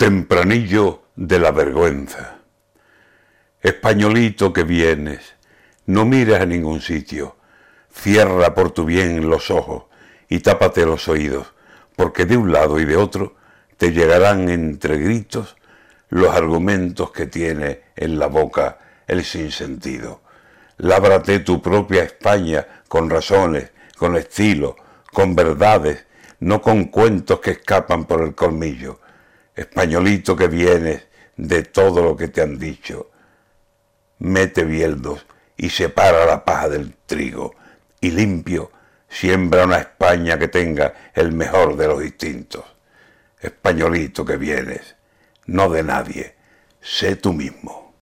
Tempranillo de la vergüenza. Españolito que vienes, no mires a ningún sitio, cierra por tu bien los ojos y tápate los oídos, porque de un lado y de otro te llegarán entre gritos los argumentos que tiene en la boca el sinsentido. Lábrate tu propia España con razones, con estilo, con verdades, no con cuentos que escapan por el colmillo españolito que vienes de todo lo que te han dicho, mete bieldos y separa la paja del trigo, y limpio siembra una España que tenga el mejor de los distintos. Españolito que vienes, no de nadie, sé tú mismo.